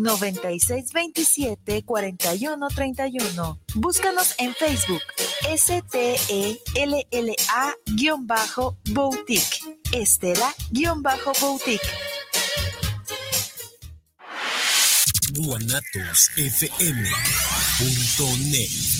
9627-4131. Búscanos en Facebook, S-T-E-L-L-A-Boutique. Estela-Boutique. guanatosfm.net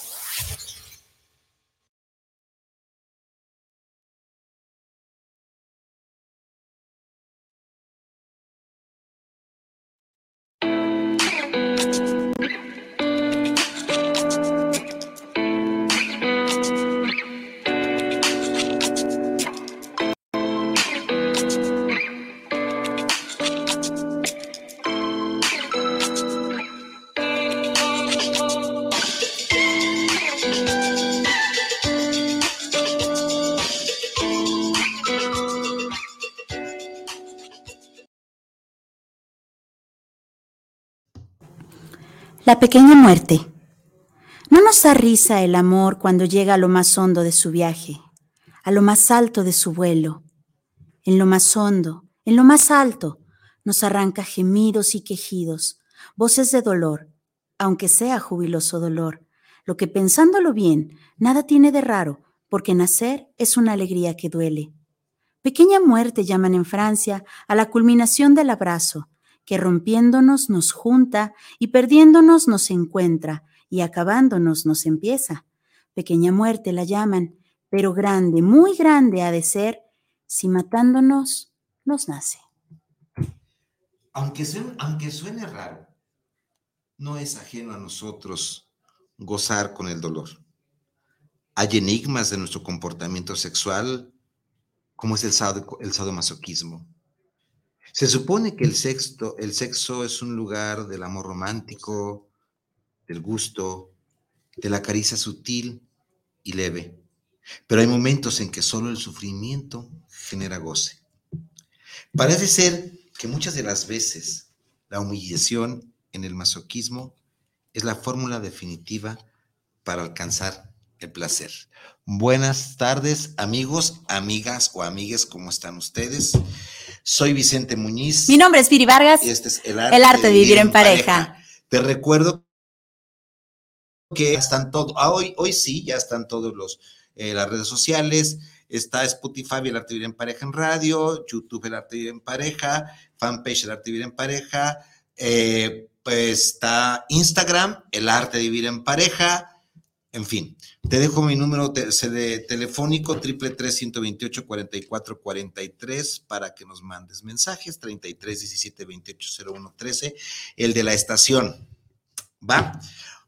La pequeña muerte. No nos da risa el amor cuando llega a lo más hondo de su viaje, a lo más alto de su vuelo. En lo más hondo, en lo más alto, nos arranca gemidos y quejidos, voces de dolor, aunque sea jubiloso dolor, lo que pensándolo bien, nada tiene de raro, porque nacer es una alegría que duele. Pequeña muerte llaman en Francia a la culminación del abrazo, que rompiéndonos nos junta y perdiéndonos nos encuentra y acabándonos nos empieza. Pequeña muerte la llaman, pero grande, muy grande ha de ser, si matándonos nos nace. Aunque suene, aunque raro, no es ajeno a nosotros gozar con el dolor. Hay enigmas de nuestro comportamiento sexual, como es el sadomasoquismo se supone que el sexo, el sexo es un lugar del amor romántico, del gusto, de la caricia sutil y leve. Pero hay momentos en que solo el sufrimiento genera goce. Parece ser que muchas de las veces la humillación en el masoquismo es la fórmula definitiva para alcanzar el placer. Buenas tardes, amigos, amigas o amigues, ¿cómo están ustedes? Soy Vicente Muñiz. Mi nombre es Viri Vargas. Y este es el arte, de vivir, en, pareja. Te recuerdo que están todos, ah, hoy, hoy sí, ya están todos los eh, las redes sociales. Está Spotify, el arte de vivir en pareja en radio, YouTube, el arte de vivir en pareja, fanpage, el arte de vivir en pareja. Eh, pues está Instagram, el arte de vivir en pareja en fin, te dejo mi número de telefónico triple tres ciento veintiocho cuarenta y cuatro cuarenta y tres para que nos mandes mensajes, treinta y tres diecisiete veintiocho cero uno trece, el de la estación. ¿Va?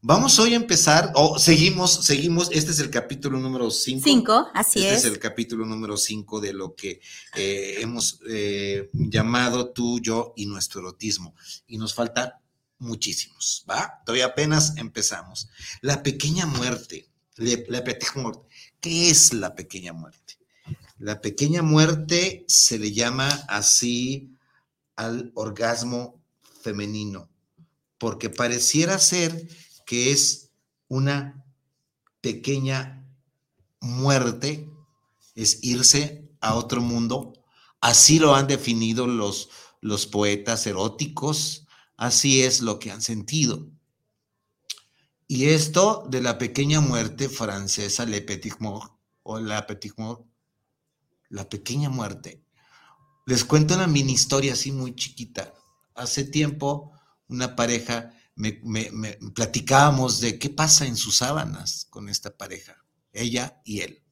Vamos hoy a empezar, o seguimos, seguimos, este es el capítulo número cinco. Cinco, así es. Este es el capítulo número cinco de lo que eh, hemos eh, llamado tú, yo y nuestro erotismo. Y nos falta muchísimos, ¿va? Todavía apenas empezamos. La pequeña muerte, la muerte. ¿Qué es la pequeña muerte? La pequeña muerte se le llama así al orgasmo femenino, porque pareciera ser que es una pequeña muerte, es irse a otro mundo. Así lo han definido los, los poetas eróticos, Así es lo que han sentido. Y esto de la pequeña muerte francesa, Le Petit Mort, o La Petit Mort, la pequeña muerte. Les cuento una mini historia así muy chiquita. Hace tiempo, una pareja, me, platicábamos de qué pasa en sus sábanas con esta pareja, ella y él.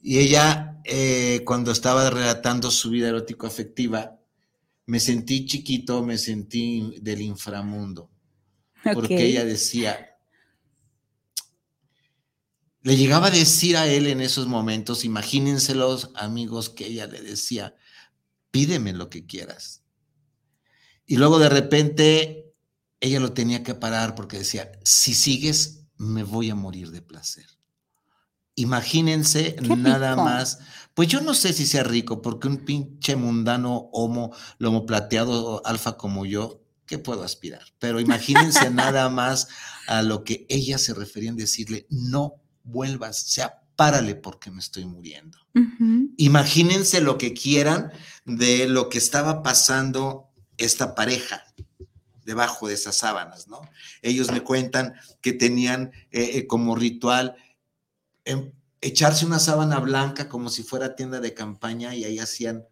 Y ella, eh, cuando estaba relatando su vida erótico-afectiva, me sentí chiquito, me sentí del inframundo. Porque ella decía, le llegaba a decir a él en esos momentos, imagínenselos amigos, que ella le decía, pídeme lo que quieras. Y luego de repente ella lo tenía que parar porque decía, si sigues, me voy a morir de placer. Imagínense nada más. Pues yo no sé si sea rico, porque un pinche mundano homo, lomo plateado, alfa como yo, ¿qué puedo aspirar? Pero imagínense nada más a lo que ella se refería en decirle, no vuelvas, o sea, párale porque me estoy muriendo. Imagínense lo que quieran de lo que estaba pasando esta pareja debajo de esas sábanas, ¿no? Ellos me cuentan que tenían eh, eh, como ritual echarse una sábana blanca como si fuera tienda de campaña y ahí hacían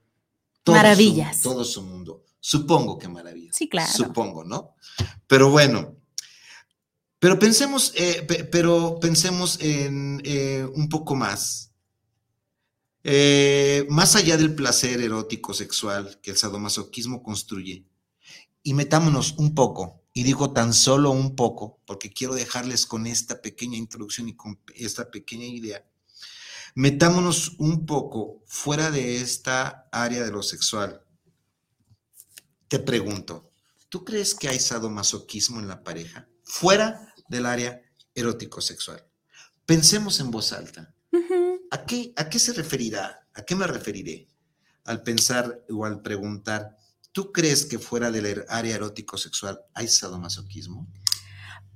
maravillas. todo su mundo. Supongo que maravillas. Sí, claro. Supongo, ¿no? Pero bueno, pero pensemos, eh, pero pensemos en un poco más. más allá del placer erótico sexual que el sadomasoquismo construye, y metámonos un poco, y digo tan solo un poco, porque quiero dejarles con esta pequeña introducción y con esta pequeña idea, metámonos un poco fuera de esta área de lo sexual. Te pregunto, ¿tú crees que hay sadomasoquismo en la pareja? Fuera del área erótico-sexual. Pensemos en voz alta. ¿A, qué, ¿A qué se referirá? ¿A qué me referiré? Al pensar o al preguntar, ¿Tú crees que fuera del área erótico sexual hay sadomasoquismo?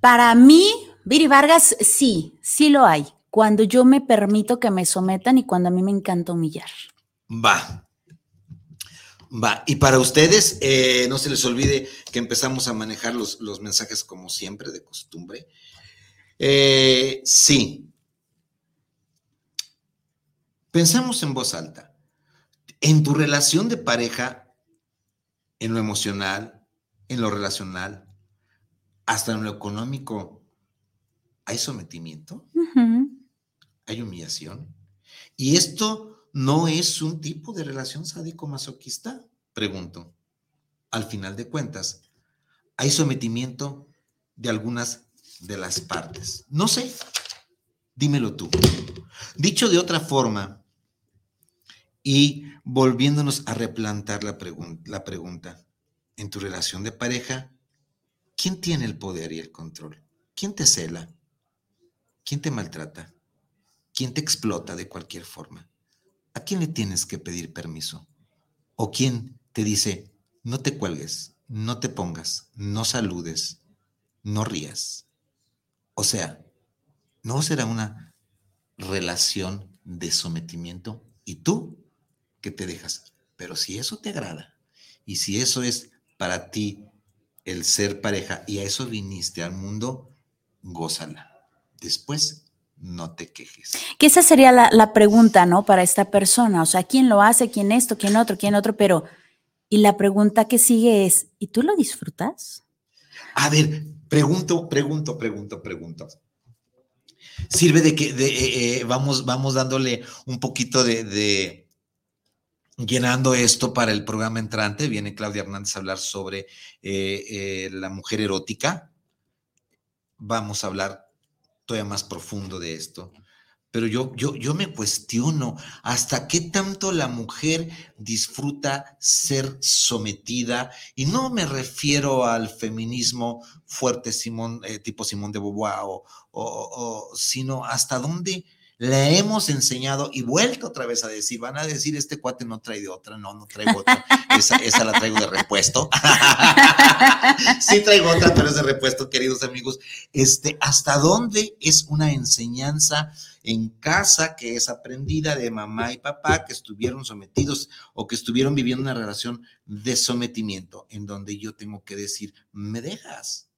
Para mí, Viri Vargas, sí, sí lo hay. Cuando yo me permito que me sometan y cuando a mí me encanta humillar. Va. Va. Y para ustedes, eh, no se les olvide que empezamos a manejar los, mensajes como siempre, de costumbre. Eh, sí. Pensamos en voz alta. En tu relación de pareja, en lo emocional, en lo relacional, hasta en lo económico, hay sometimiento, hay humillación. Y esto no es un tipo de relación sádico-masoquista, pregunto. Al final de cuentas, hay sometimiento de algunas de las partes. No sé, dímelo tú. Dicho de otra forma, y volviéndonos a replantar la, la pregunta, en tu relación de pareja, ¿quién tiene el poder y el control? ¿Quién te cela? ¿Quién te maltrata? ¿Quién te explota de cualquier forma? ¿A quién le tienes que pedir permiso? ¿O quién te dice, no te cuelgues, no te pongas, no saludes, no rías? O sea, ¿no será una relación de sometimiento? ¿Y tú que te dejas. Pero si eso te agrada y si eso es para ti el ser pareja y a eso viniste al mundo, gózala. Después no te quejes. Que esa sería la, pregunta, ¿no? Para esta persona. O sea, ¿quién lo hace? ¿Quién esto? ¿Quién otro? ¿Quién otro? Pero, y la pregunta que sigue es, ¿y tú lo disfrutas? A ver, pregunto, pregunto, pregunto, pregunto. Sirve de que eh, eh, vamos, vamos dándole un poquito de llenando esto para el programa entrante. Viene Claudia Hernández a hablar sobre eh, eh, la mujer erótica. Vamos a hablar todavía más profundo de esto. Pero yo, yo, yo me cuestiono hasta qué tanto la mujer disfruta ser sometida. Y no me refiero al feminismo fuerte Simón, eh, tipo Simón de Beauvoir, sino hasta dónde la hemos enseñado y vuelto otra vez a decir, van a decir, este cuate no trae de otra, no, no traigo otra, esa, esa la traigo de repuesto. sí traigo otra, pero es de repuesto, queridos amigos. Este, ¿hasta dónde es una enseñanza en casa que es aprendida de mamá y papá que estuvieron sometidos o que estuvieron viviendo una relación de sometimiento en donde yo tengo que decir, me dejas?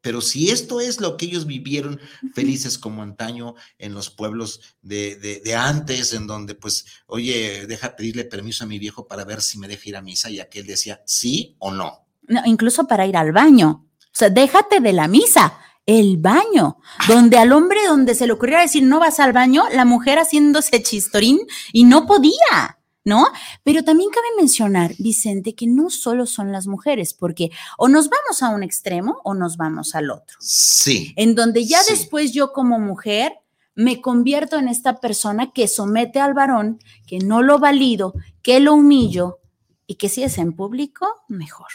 Pero si esto es lo que ellos vivieron felices como antaño en los pueblos de, antes, en donde pues, oye, deja pedirle permiso a mi viejo para ver si me deja ir a misa y aquel decía sí o no. No, incluso para ir al baño. O sea, déjate de la misa, el baño, donde al hombre, donde se le ocurriera decir no vas al baño, la mujer haciéndose chistorín y no podía. ¿No? Pero también cabe mencionar, Vicente, que no solo son las mujeres, porque o nos vamos a un extremo o nos vamos al otro. Sí. En donde ya después yo como mujer me convierto en esta persona que somete al varón, que no lo valido, que lo humillo y que si es en público, mejor.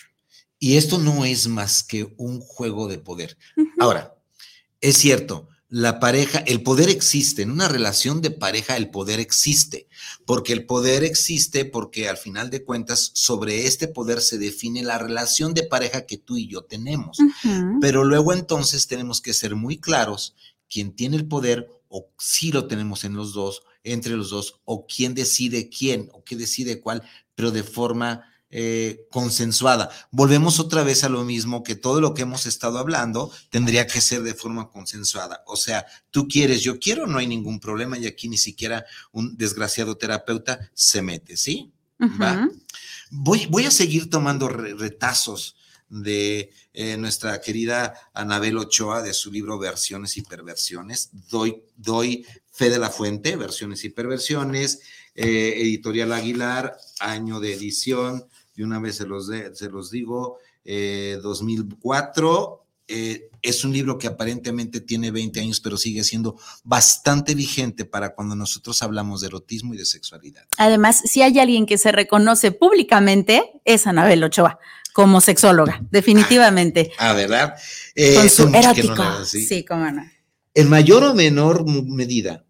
Y esto no es más que un juego de poder. Ahora, es cierto, la pareja, el poder existe, en una relación de pareja el poder existe, porque el poder existe porque al final de cuentas sobre este poder se define la relación de pareja que tú y yo tenemos. Pero luego entonces tenemos que ser muy claros quién tiene el poder o si lo tenemos en los dos, entre los dos, o quién decide quién o qué decide cuál, pero de forma eh, consensuada. Volvemos otra vez a lo mismo que todo lo que hemos estado hablando tendría que ser de forma consensuada. O sea, tú quieres, yo quiero, no hay ningún problema y aquí ni siquiera un desgraciado terapeuta se mete, ¿sí? voy, voy, a seguir tomando retazos de eh, nuestra querida Anabel Ochoa de su libro Versiones y Perversiones. Doy, doy fe de la fuente, Versiones y Perversiones, eh, Editorial Aguilar, año de edición, de una vez se los, se los digo, 2004. Eh, eh, es un libro que aparentemente tiene 20 años, pero sigue siendo bastante vigente para cuando nosotros hablamos de erotismo y de sexualidad. Además, si hay alguien que se reconoce públicamente, es Anabel Ochoa, como sexóloga, definitivamente. Ah, ¿verdad? Eh, Con su erótico. sí, cómo no. En mayor o menor medida,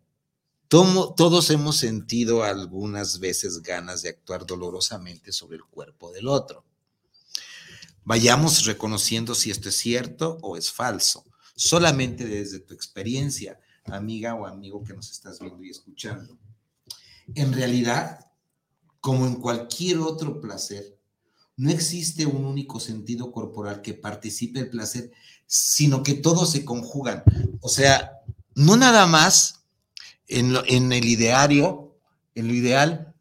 todos hemos sentido algunas veces ganas de actuar dolorosamente sobre el cuerpo del otro. Vayamos reconociendo si esto es cierto o es falso, solamente desde tu experiencia, amiga o amigo que nos estás viendo y escuchando. En realidad, como en cualquier otro placer, no existe un único sentido corporal que participe el placer, sino que todos se conjugan. O sea, no nada más en, el ideario, en lo ideal,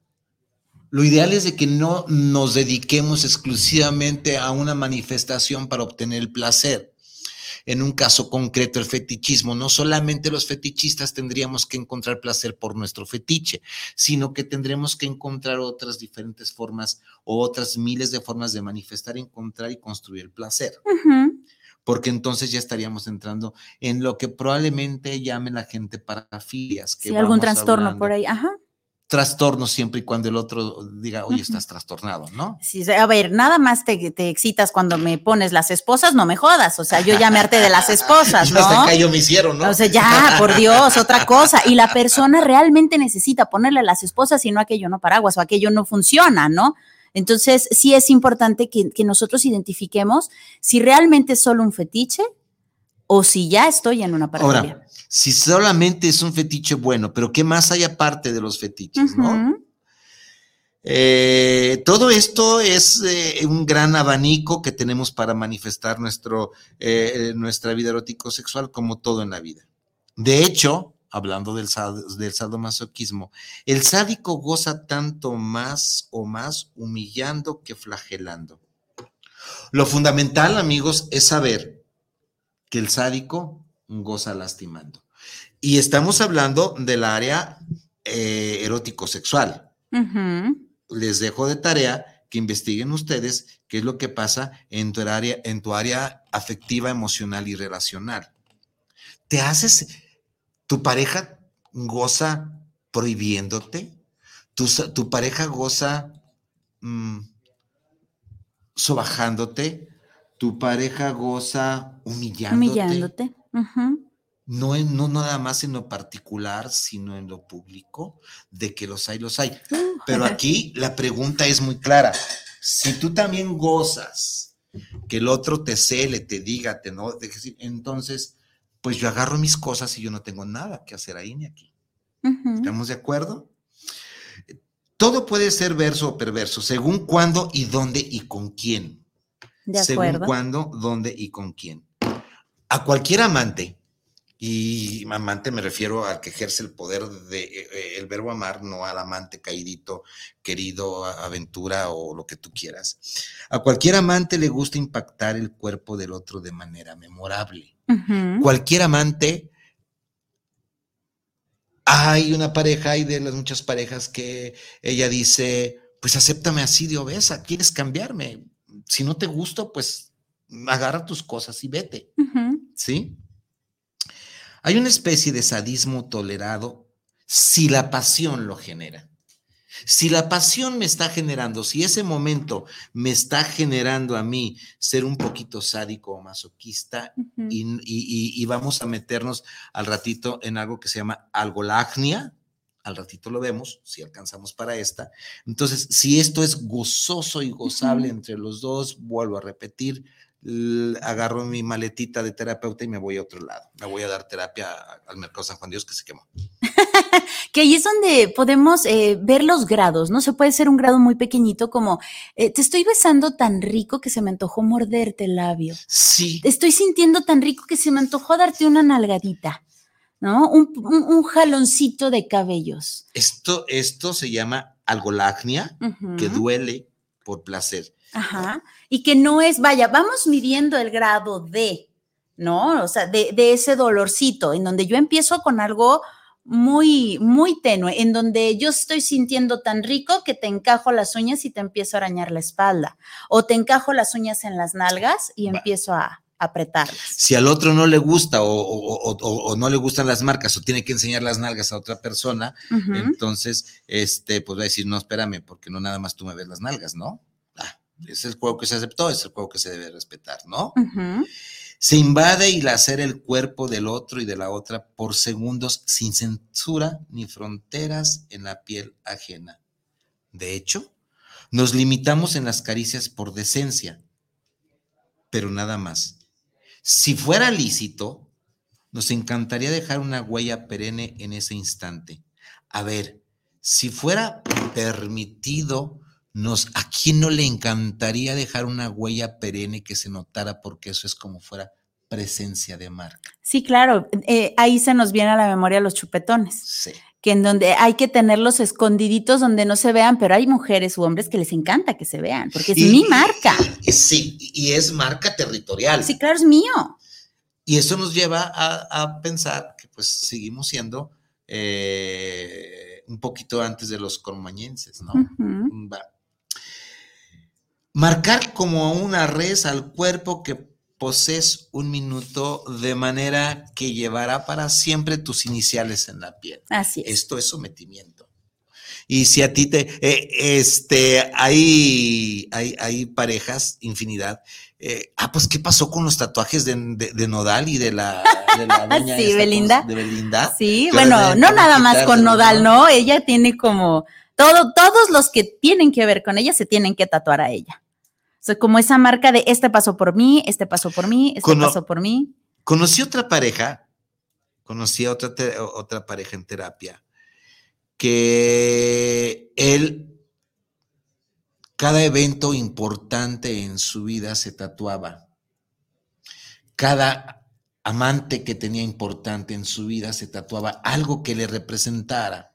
lo ideal es de que no nos dediquemos exclusivamente a una manifestación para obtener el placer. En un caso concreto, el fetichismo, no solamente los fetichistas tendríamos que encontrar placer por nuestro fetiche, sino que tendremos que encontrar otras diferentes formas o otras miles de formas de manifestar, encontrar y construir el placer porque entonces ya estaríamos entrando en lo que probablemente llamen la gente parafilias. Que sí, algún trastorno por ahí, ajá. Trastorno siempre y cuando el otro diga, oye, estás trastornado, ¿no? Sí, a ver, nada más te, te, excitas cuando me pones las esposas, no me jodas, o sea, yo ya me harté de las esposas, ¿no? Hasta acá yo me hicieron, ¿no? O sea, ya, por Dios, otra cosa. Y la persona realmente necesita ponerle las esposas y no aquello no paraguas o aquello no funciona, ¿no? Entonces, sí es importante que, nosotros identifiquemos si realmente es solo un fetiche o si ya estoy en una parafilia. Ahora, si solamente es un fetiche bueno, pero ¿qué más hay aparte de los fetiches, no? Eh, todo esto es eh, un gran abanico que tenemos para manifestar nuestro, eh, nuestra vida erótico-sexual como todo en la vida. De hecho, hablando del, del sadomasoquismo, el sádico goza tanto más o más humillando que flagelando. Lo fundamental, amigos, es saber que el sádico goza lastimando. Y estamos hablando del área eh, erótico-sexual. Les dejo de tarea que investiguen ustedes qué es lo que pasa en tu área, en tu área afectiva, emocional y relacional. Te haces, ¿Tu pareja goza prohibiéndote? ¿Tu, pareja goza mm, sobajándote? ¿Tu pareja goza humillándote? Humillándote. no, en, no nada más en lo particular, sino en lo público, de que los hay, los hay. Pero aquí la pregunta es muy clara. Si tú también gozas que el otro te cele, te diga, te no, entonces pues yo agarro mis cosas y yo no tengo nada que hacer ahí ni aquí. ¿Estamos de acuerdo? Todo puede ser verso o perverso, según cuándo y dónde y con quién. De acuerdo. Según cuándo, dónde y con quién. A cualquier amante, y amante me refiero al que ejerce el poder de eh, eh, el verbo amar, no al amante caídito, querido, aventura o lo que tú quieras. A cualquier amante le gusta impactar el cuerpo del otro de manera memorable. Cualquier amante, hay una pareja, hay de las muchas parejas que ella dice, pues acéptame así de obesa, quieres cambiarme. Si no te gusto, pues agarra tus cosas y vete. ¿Sí? Hay una especie de sadismo tolerado si la pasión lo genera. Si la pasión me está generando, si ese momento me está generando a mí ser un poquito sádico o masoquista, y, y- y vamos a meternos al ratito en algo que se llama algolagnia, al ratito lo vemos, si alcanzamos para esta. Entonces, si esto es gozoso y gozable entre los dos, vuelvo a repetir, agarro mi maletita de terapeuta y me voy a otro lado. Me voy a dar terapia al Mercado San Juan Dios que se quemó. Que ahí es donde podemos eh, ver los grados, ¿no? Se puede ser un grado muy pequeñito como, eh, te estoy besando tan rico que se me antojó morderte el labio. Sí, Te estoy sintiendo tan rico que se me antojó darte una nalgadita, ¿no? Un, un- un jaloncito de cabellos. esto, esto se llama algolagnia, que duele por placer. Ajá. Y que no es, vaya, vamos midiendo el grado de, ¿no? O sea, de, de ese dolorcito, en donde yo empiezo con algo muy, muy tenue, en donde yo estoy sintiendo tan rico que te encajo las uñas y te empiezo a arañar la espalda, o te encajo las uñas en las nalgas y empiezo a apretarlas. Si al otro no le gusta o, o- o- o- o no le gustan las marcas o tiene que enseñar las nalgas a otra persona, entonces, este, pues va a decir, no, espérame, porque no nada más tú me ves las nalgas, ¿no? Ah, es el juego que se aceptó, es el juego que se debe respetar, ¿no? Ujú. Se invade y lacer el cuerpo del otro y de la otra por segundos sin censura ni fronteras en la piel ajena. De hecho, nos limitamos en las caricias por decencia, pero nada más. Si fuera lícito, nos encantaría dejar una huella perenne en ese instante. A ver, si fuera permitido, nos, ¿a quién no le encantaría dejar una huella perenne que se notara porque eso es como fuera presencia de marca? Sí, claro. eh, ahí se nos viene a la memoria los chupetones. Sí. que en donde hay que tenerlos escondiditos donde no se vean, pero hay mujeres u hombres que les encanta que se vean, porque es Y- mi marca. sí, y es marca territorial. Sí, claro, es mío. Y eso nos lleva a, a pensar que pues seguimos siendo eh, un poquito antes de los cromañenses, ¿no? Va. Marcar como una res al cuerpo que posees un minuto de manera que llevará para siempre tus iniciales en la piel. Así es. Esto es sometimiento. Y si a ti te, eh, este, hay, hay, hay parejas, infinidad. eh, ah, pues, ¿qué pasó con los tatuajes de, de- de Nodal y de la, de la doña Sí, esta, ¿cómo se- Belinda. De Belinda. Sí, bueno, no nada más con Nodal, ¿no? Ella tiene como todo, todos los que tienen que ver con ella se tienen que tatuar a ella. Sea, como esa marca de este pasó por mí, este pasó por mí, este Cono- pasó por mí. Conocí otra pareja, conocí a otra, otra pareja en terapia, que él, cada evento importante en su vida se tatuaba. Cada amante que tenía importante en su vida se tatuaba algo que le representara,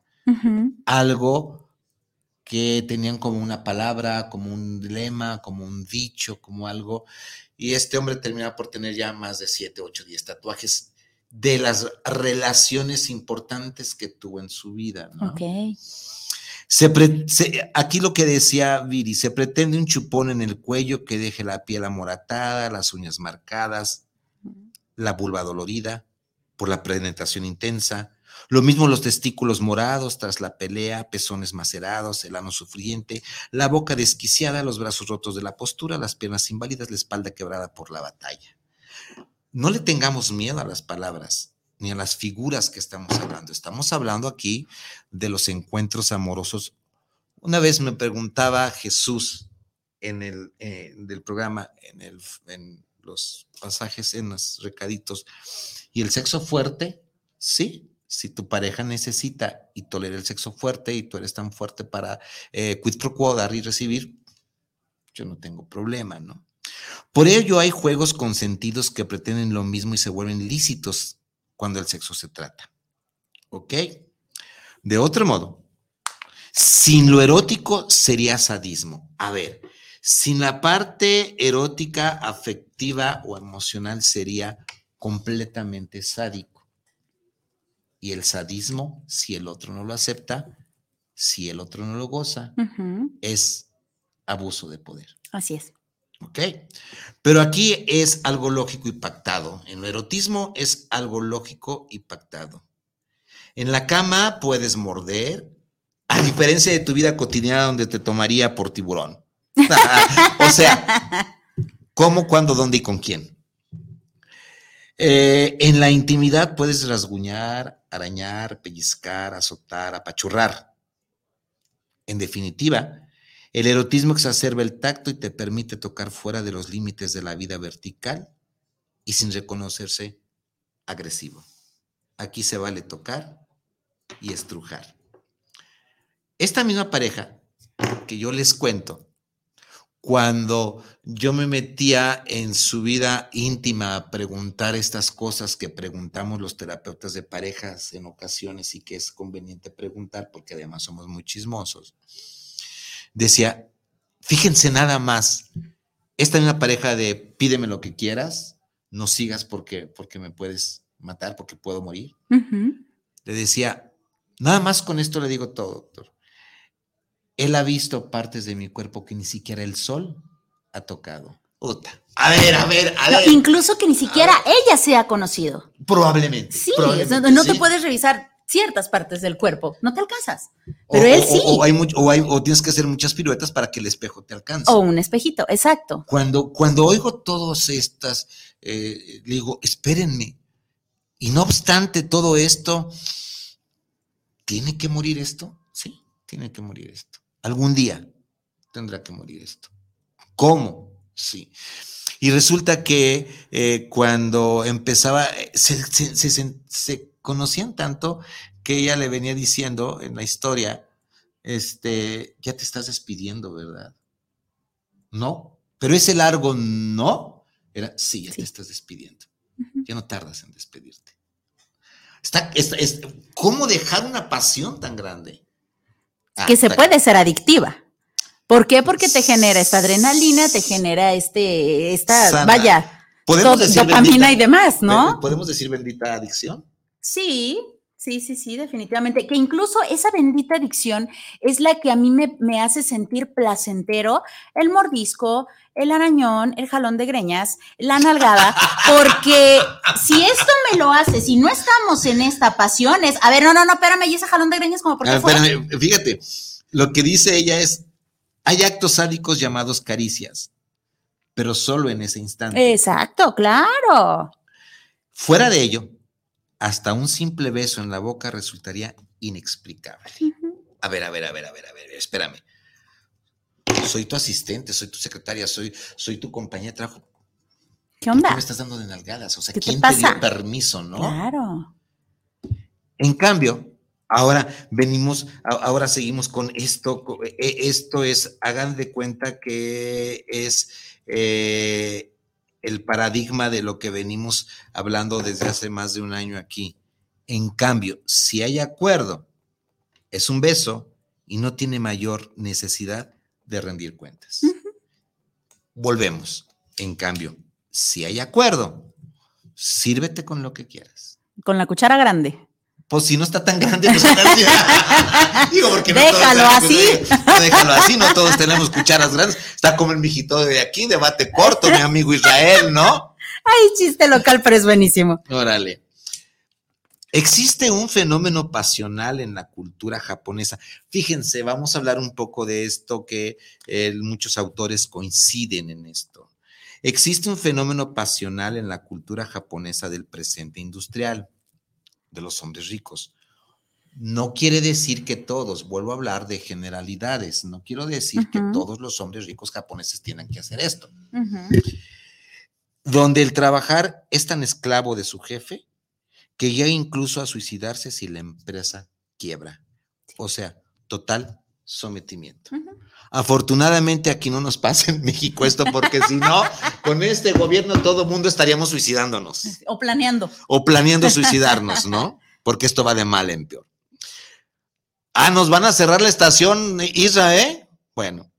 algo que tenían como una palabra, como un lema, como un dicho, como algo. Y este hombre terminaba por tener ya más de 7, 8, 10 tatuajes de las relaciones importantes que tuvo en su vida. ¿no? Ok. Se pre- se- aquí lo que decía Viri, se pretende un chupón en el cuello que deje la piel amoratada, las uñas marcadas, la vulva dolorida por la penetración intensa. Lo mismo los testículos morados tras la pelea, pezones macerados, el ano sufriente, la boca desquiciada, los brazos rotos de la postura, las piernas inválidas, la espalda quebrada por la batalla. No le tengamos miedo a las palabras ni a las figuras que estamos hablando. Estamos hablando aquí de los encuentros amorosos. Una vez me preguntaba Jesús en el eh, del programa, en, el, en los pasajes, en los recaditos, ¿y el sexo fuerte? Sí, si tu pareja necesita y tolera el sexo fuerte y tú eres tan fuerte para eh, quid pro quo, dar y recibir, yo no tengo problema, ¿no? Por ello hay juegos consentidos que pretenden lo mismo y se vuelven lícitos cuando el sexo se trata. ¿Ok? De otro modo, sin lo erótico sería sadismo. A ver, sin la parte erótica, afectiva o emocional sería completamente sádico. Y el sadismo, si el otro no lo acepta, si el otro no lo goza, es abuso de poder. Así es. ¿Ok? Pero aquí es algo lógico y pactado. En el erotismo es algo lógico y pactado. En la cama puedes morder, A diferencia de tu vida cotidiana donde te tomaría por tiburón. o sea, ¿cómo, cuándo, dónde y con quién? Eh, en la intimidad puedes rasguñar, arañar, pellizcar, azotar, apachurrar. En definitiva, el erotismo exacerba el tacto y te permite tocar fuera de los límites de la vida vertical y sin reconocerse agresivo. Aquí se vale tocar y estrujar. Esta misma pareja que yo les cuento, cuando yo me metía en su vida íntima a preguntar estas cosas que preguntamos los terapeutas de parejas en ocasiones y que es conveniente preguntar porque además somos muy chismosos, decía, fíjense nada más, esta misma pareja de pídeme lo que quieras, no sigas porque, porque me puedes matar, porque puedo morir. Le decía, nada más con esto le digo todo, doctor. Él ha visto partes de mi cuerpo que ni siquiera el sol ha tocado. A ver, a ver, a ver. incluso que ni siquiera ella se ha conocido. Probablemente. Sí, no te puedes revisar ciertas partes del cuerpo, no te alcanzas. Pero él sí. O, hay mucho, o, hay, o, tienes que hacer muchas piruetas para que el espejo te alcance. O un espejito, exacto. Cuando, cuando oigo todas estas, eh, digo, espérenme. Y no obstante todo esto, ¿tiene que morir esto? Sí, tiene que morir esto. Algún día tendrá que morir esto. ¿Cómo? Sí. Y resulta que eh, cuando empezaba, eh, se, se, conocían tanto que ella le venía diciendo en la historia, este, ya te estás despidiendo, ¿verdad? No, pero ese largo no, era, sí, ya te estás despidiendo. Ya no tardas en despedirte. Está, es, ¿Cómo dejar una pasión tan grande? Ah, que se puede ser adictiva. ¿Por qué? Porque te genera esta adrenalina, te genera este, esta, vaya, ¿Podemos decir dopamina y demás, ¿no? ¿Podemos decir bendita adicción? Sí, sí, sí, sí, definitivamente. Que incluso esa bendita adicción es la que a mí me, me hace sentir placentero el mordisco, el arañón, el jalón de greñas, la nalgada, porque si esto me lo hace, si no estamos en esta pasión, es, a ver, no, no, no, espérame, y ese jalón de greñas como por qué espérame, fíjate, lo que dice ella es, hay actos sádicos llamados caricias, pero solo en ese instante. Exacto, claro. Fuera de ello, hasta un simple beso en la boca resultaría inexplicable. A ver, a ver, a ver, a ver, a ver, espérame soy tu asistente, soy tu secretaria, soy, soy tu compañía de trabajo. ¿Qué onda? ¿Qué me estás dando de nalgadas? O sea, ¿quién te, dio permiso, no? Claro. En cambio, ahora venimos, ahora seguimos con esto. E, esto es, hagan de cuenta que es eh, el paradigma de lo que venimos hablando desde hace más de un año aquí. En cambio, si hay acuerdo, es un beso y no tiene mayor necesidad de rendir cuentas. Volvemos. En cambio, si hay acuerdo, sírvete con lo que quieras. Con la cuchara grande. Pues si no está tan grande, pues Digo, porque no déjalo así. déjalo así, no todos tenemos cucharas grandes. Está como el mijito de aquí, debate corto, mi amigo Israel, ¿no? Ay, chiste local, pero es buenísimo. Órale. Existe un fenómeno pasional en la cultura japonesa. Fíjense, vamos a hablar un poco de esto que eh, muchos autores coinciden en esto. Existe un fenómeno pasional en la cultura japonesa del presente industrial, de los hombres ricos. No quiere decir que todos, vuelvo a hablar de generalidades, no quiero decir que todos los hombres ricos japoneses tienen que hacer esto. Donde el trabajar es tan esclavo de su jefe que llega incluso a suicidarse si la empresa quiebra. O sea, total sometimiento. Afortunadamente aquí no nos pasa en México esto, porque si no, con este gobierno todo el mundo estaríamos suicidándonos. O planeando. O planeando suicidarnos, ¿no? Porque esto va de mal en peor. Ah, nos van a cerrar la estación, Israel. Bueno,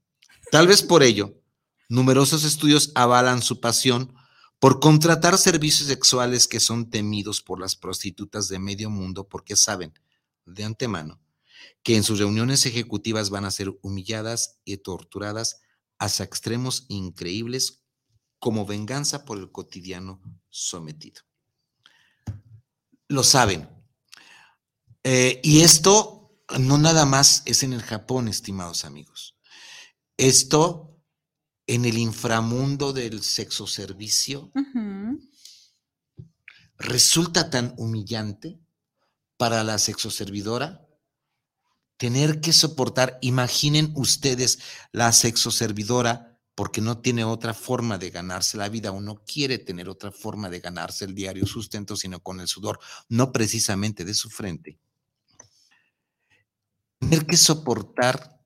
tal vez por ello, numerosos estudios avalan su pasión por contratar servicios sexuales que son temidos por las prostitutas de medio mundo porque saben de antemano que en sus reuniones ejecutivas van a ser humilladas y torturadas hasta extremos increíbles como venganza por el cotidiano sometido. Lo saben. Eh, y esto no nada más es en el Japón, estimados amigos. Esto en el inframundo del sexo servicio resulta tan humillante para la sexoservidora tener que soportar, imaginen ustedes la sexoservidora porque no tiene otra forma de ganarse la vida o no quiere tener otra forma de ganarse el diario sustento, sino con el sudor, no precisamente de su frente. Tener que soportar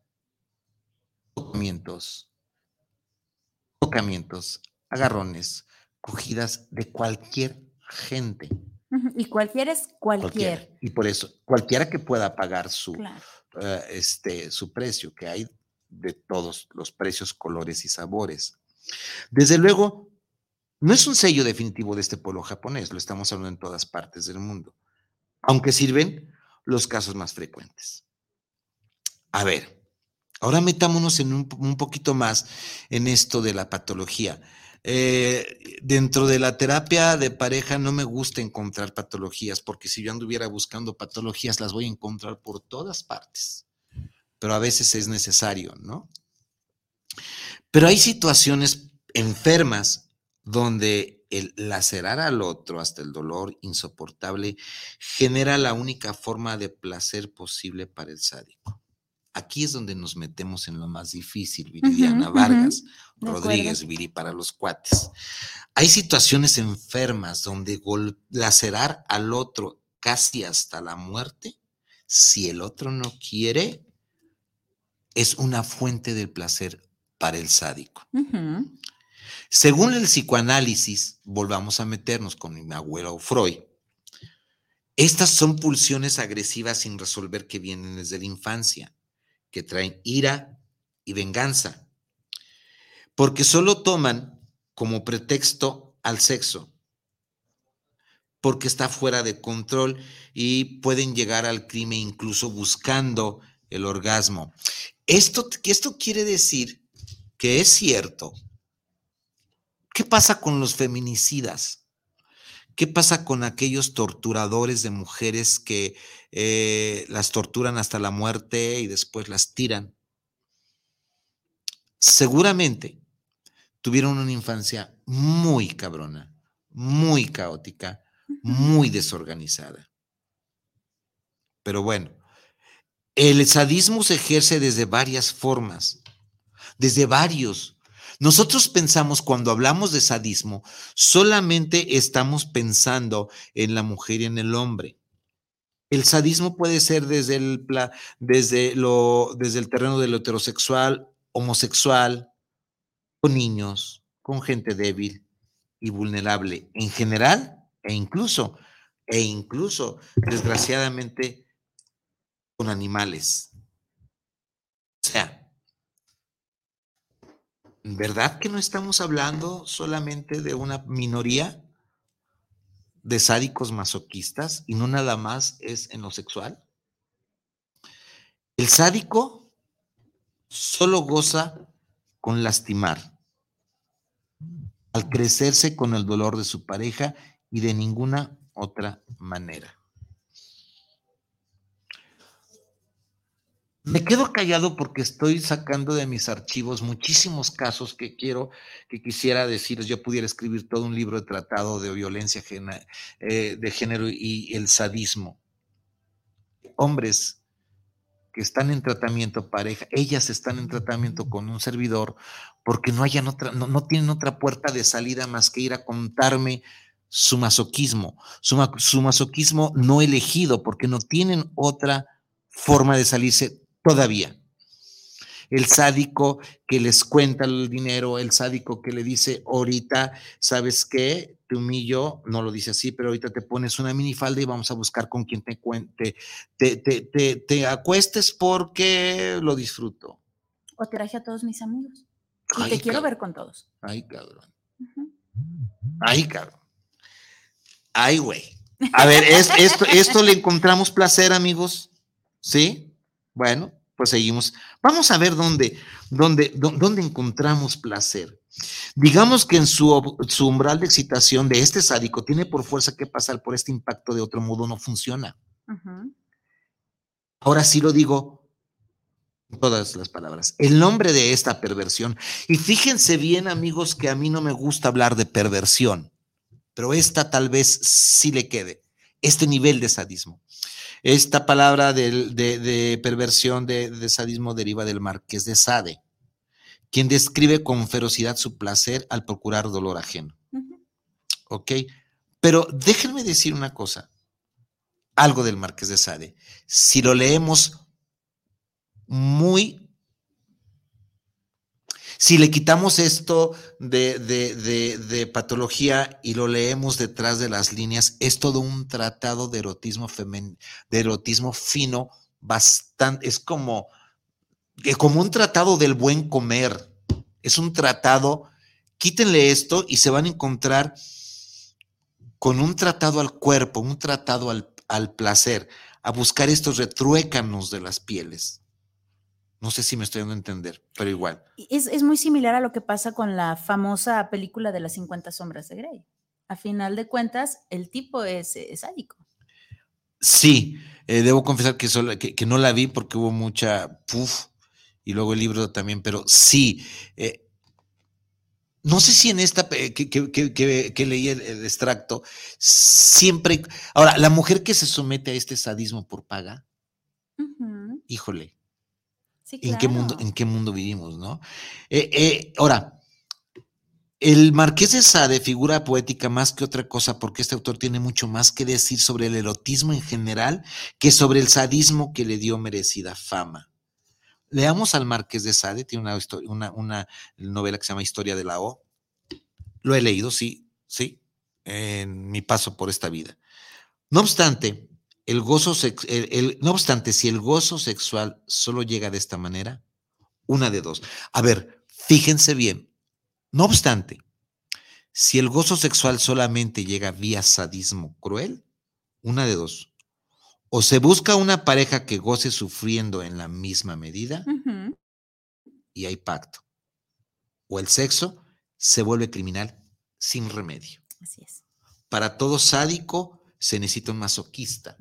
tocamientos, tocamientos, agarrones, cogidas de cualquier gente. Y cualquier es cualquier. Y por eso, cualquiera que pueda pagar su, eh, este, su precio, que hay de todos los precios, colores y sabores. Desde luego, no es un sello definitivo de este pueblo japonés, lo estamos hablando en todas partes del mundo, aunque sirven los casos más frecuentes. A ver, ahora metámonos en un, un poquito más en esto de la patología. Eh, dentro de la terapia de pareja no me gusta encontrar patologías, porque si yo anduviera buscando patologías, las voy a encontrar por todas partes. Pero a veces es necesario, ¿no? Pero hay situaciones enfermas donde el lacerar al otro hasta el dolor insoportable genera la única forma de placer posible para el sádico. Aquí es donde nos metemos en lo más difícil, Viridiana Vargas, Rodríguez, Viri, para los cuates. Hay situaciones enfermas donde lacerar al otro casi hasta la muerte, si el otro no quiere, es una fuente del placer para el sádico. Según el psicoanálisis, volvamos a meternos con mi abuelo Freud, estas son pulsiones agresivas sin resolver que vienen desde la infancia que traen ira y venganza, porque solo toman como pretexto al sexo, porque está fuera de control y pueden llegar al crimen incluso buscando el orgasmo. Esto, esto quiere decir que es cierto. ¿Qué pasa con los feminicidas? ¿Qué pasa con aquellos torturadores de mujeres que eh, las torturan hasta la muerte y después las tiran? Seguramente tuvieron una infancia muy cabrona, muy caótica, muy desorganizada. Pero bueno, el sadismo se ejerce desde varias formas, desde varios nosotros pensamos cuando hablamos de sadismo, solamente estamos pensando en la mujer y en el hombre. El sadismo puede ser desde el, desde lo, desde el terreno de lo heterosexual, homosexual, con niños, con gente débil y vulnerable en general e incluso, e incluso, desgraciadamente, con animales. O sea, ¿verdad que no estamos hablando solamente de una minoría de sádicos masoquistas y no nada más es en lo sexual? El sádico solo goza con lastimar, al crecerse con el dolor de su pareja y de ninguna otra manera. Me quedo callado porque estoy sacando de mis archivos muchísimos casos que quiero, que quisiera decir, yo pudiera escribir todo un libro de tratado de violencia eh, de género y el sadismo. Hombres que están en tratamiento pareja, ellas están en tratamiento con un servidor porque no hayan otra, no, tienen otra puerta de salida más que ir a contarme su masoquismo, su masoquismo no elegido, porque no tienen otra forma de salirse todavía. El sádico que les cuenta el dinero, el sádico que le dice, ahorita, ¿sabes qué? Te humillo, no lo dice así, pero ahorita te pones una minifalda y vamos a buscar con quien te cuente, te, te, acuestes porque lo disfruto. O traje a todos mis amigos. Y te quiero ver con todos. Ay, cabrón. Ay, cabrón. Ay, güey. A ver, esto, esto le encontramos placer, amigos. ¿Sí? Bueno, pues seguimos. Vamos a ver dónde, dónde, dónde encontramos placer. Digamos que en su, su, umbral de excitación de este sádico tiene por fuerza que pasar por este impacto, de otro modo no funciona. Ahora sí lo digo todas las palabras. El nombre de esta perversión. Y fíjense bien, amigos, que a mí no me gusta hablar de perversión, pero esta tal vez sí le quede. Este nivel de sadismo. Esta palabra de, perversión, de, sadismo, deriva del marqués de Sade, quien describe con ferocidad su placer al procurar dolor ajeno. ¿Ok? Pero déjenme decir una cosa, algo del marqués de Sade. Si lo leemos muy si le quitamos esto de, patología y lo leemos detrás de las líneas, es todo un tratado de erotismo de erotismo fino, bastante, es como, eh, como un tratado del buen comer. Es un tratado, quítenle esto y se van a encontrar con un tratado al cuerpo, un tratado al, al placer, a buscar estos retruécanos de las pieles. No sé si me estoy dando a entender, pero igual. Es, muy similar a lo que pasa con la famosa película de las 50 sombras de Grey. A final de cuentas, el tipo es, sádico. Sí, eh, debo confesar que, solo, que, no la vi porque hubo mucha puff y luego el libro también, pero sí. Eh, no sé si en esta que, que, leí el, extracto, siempre. Ahora, la mujer que se somete a este sadismo por paga, híjole, ¿En, qué mundo, ¿En qué mundo vivimos, no? Eh, eh, ahora, el Marqués de Sade figura poética más que otra cosa porque este autor tiene mucho más que decir sobre el erotismo en general que sobre el sadismo que le dio merecida fama. Leamos al Marqués de Sade, tiene una, una novela que se llama Historia de la O. Lo he leído, sí, sí, en mi paso por esta vida. No obstante, el gozo, no obstante, si el gozo sexual solo llega de esta manera, una de dos. A ver, fíjense bien. No obstante, si el gozo sexual solamente llega vía sadismo cruel, una de dos. O se busca una pareja que goce sufriendo en la misma medida y hay pacto. O el sexo se vuelve criminal sin remedio. Así es. Para todo sádico se necesita un masoquista.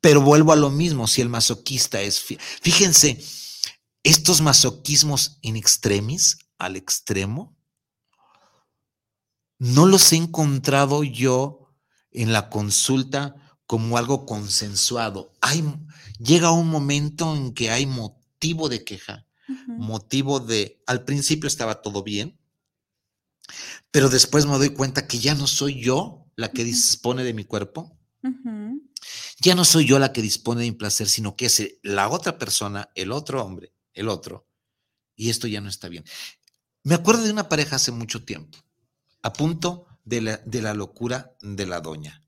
Pero vuelvo a lo mismo, si el masoquista es... Fíjense, estos masoquismos in extremis, al extremo, no los he encontrado yo en la consulta como algo consensuado. Hay, llega un momento en que hay motivo de queja, motivo de, al principio estaba todo bien, pero después me doy cuenta que ya no soy yo la que dispone de mi cuerpo, ya no soy yo la que dispone de mi placer, sino que es la otra persona, el otro hombre, el otro. Y esto ya no está bien. Me acuerdo de una pareja hace mucho tiempo, a punto de la, de la locura de la doña,